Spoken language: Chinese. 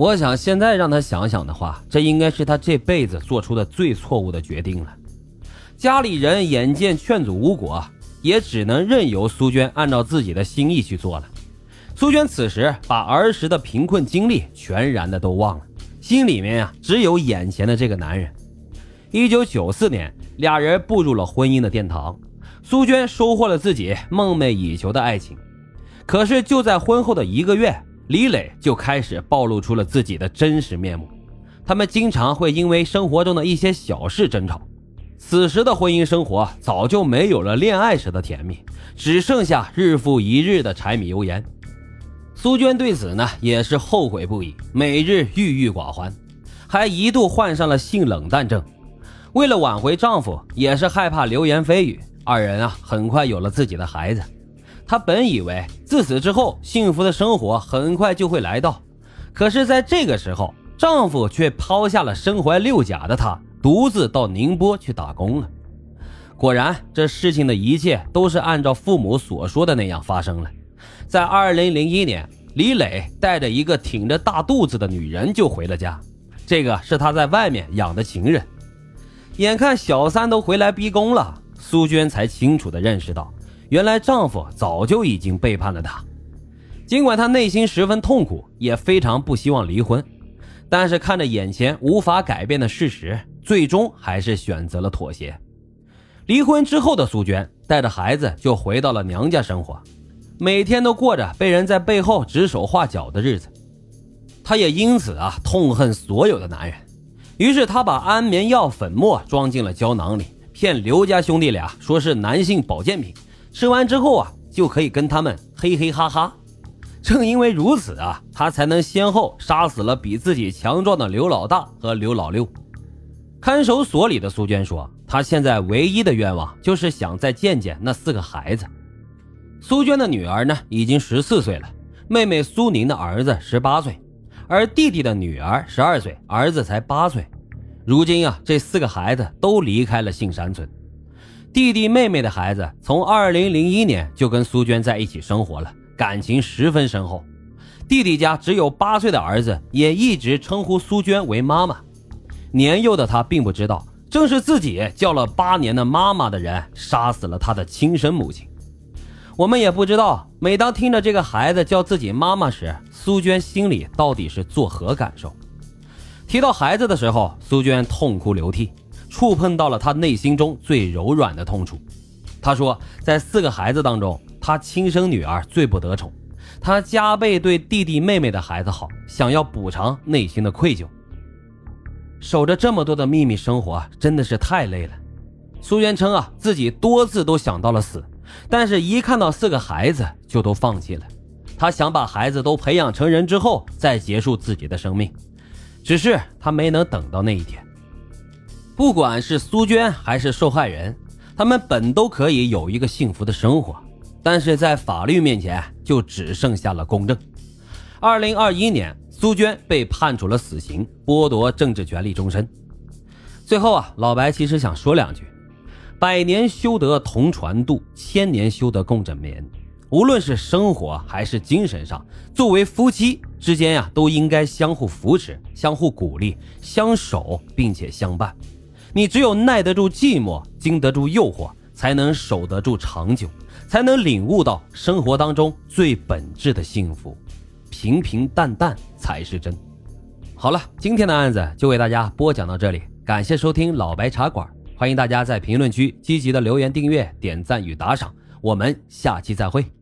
我想现在让他想想的话，这应该是他这辈子做出的最错误的决定了。家里人眼见劝阻无果，也只能任由苏娟按照自己的心意去做了。苏娟此时把儿时的贫困经历全然的都忘了，心里面呀只有眼前的这个男人。一九九四年，俩人步入了婚姻的殿堂，苏娟收获了自己梦寐以求的爱情。可是就在婚后的一个月，李磊就开始暴露出了自己的真实面目。他们经常会因为生活中的一些小事争吵。此时的婚姻生活早就没有了恋爱时的甜蜜，只剩下日复一日的柴米油盐。苏娟对此呢也是后悔不已，每日郁郁寡欢，还一度患上了性冷淡症。为了挽回丈夫，也是害怕流言蜚语，二人啊很快有了自己的孩子。她本以为自此之后幸福的生活很快就会来到，可是在这个时候，丈夫却抛下了身怀六甲的她，独自到宁波去打工了。果然，这事情的一切都是按照父母所说的那样发生了。在二零零一年，李磊带着一个挺着大肚子的女人就回了家，这个是他在外面养的情人。眼看小三都回来逼宫了，苏娟才清楚地认识到，原来丈夫早就已经背叛了她。尽管她内心十分痛苦，也非常不希望离婚，但是看着眼前无法改变的事实，最终还是选择了妥协。离婚之后的苏娟带着孩子就回到了娘家生活，每天都过着被人在背后指手画脚的日子。她也因此啊痛恨所有的男人。于是他把安眠药粉末装进了胶囊里，骗刘家兄弟俩说是男性保健品，吃完之后啊就可以跟他们嘿嘿哈哈。正因为如此啊，他才能先后杀死了比自己强壮的刘老大和刘老六。看守所里的苏娟说，她现在唯一的愿望就是想再见见那四个孩子。苏娟的女儿呢已经十四岁了，妹妹苏宁的儿子十八岁。而弟弟的女儿十二岁，儿子才八岁。如今啊，这四个孩子都离开了杏山村。弟弟妹妹的孩子从二零零一年就跟苏娟在一起生活了，感情十分深厚。弟弟家只有八岁的儿子，也一直称呼苏娟为妈妈。年幼的他并不知道，正是自己叫了八年的妈妈的人，杀死了他的亲生母亲。我们也不知道，每当听着这个孩子叫自己妈妈时，苏娟心里到底是作何感受？提到孩子的时候，苏娟痛哭流涕，触碰到了她内心中最柔软的痛处。她说，在四个孩子当中，她亲生女儿最不得宠，她加倍对弟弟妹妹的孩子好，想要补偿内心的愧疚。守着这么多的秘密生活，真的是太累了。苏娟称啊，自己多次都想到了死。但是，一看到四个孩子，就都放弃了。他想把孩子都培养成人之后，再结束自己的生命。只是他没能等到那一天。不管是苏娟还是受害人，他们本都可以有一个幸福的生活，但是在法律面前，就只剩下了公正。二零二一年，苏娟被判处了死刑，剥夺政治权利终身。最后啊，老白其实想说两句。百年修得同船渡，千年修得共枕眠。无论是生活还是精神上，作为夫妻之间呀，都应该相互扶持、相互鼓励、相守，并且相伴。你只有耐得住寂寞，经得住诱惑，才能守得住长久，才能领悟到生活当中最本质的幸福。平平淡淡才是真。好了，今天的案子就为大家播讲到这里，感谢收听老白茶馆。欢迎大家在评论区积极的留言、订阅、点赞与打赏，我们下期再会。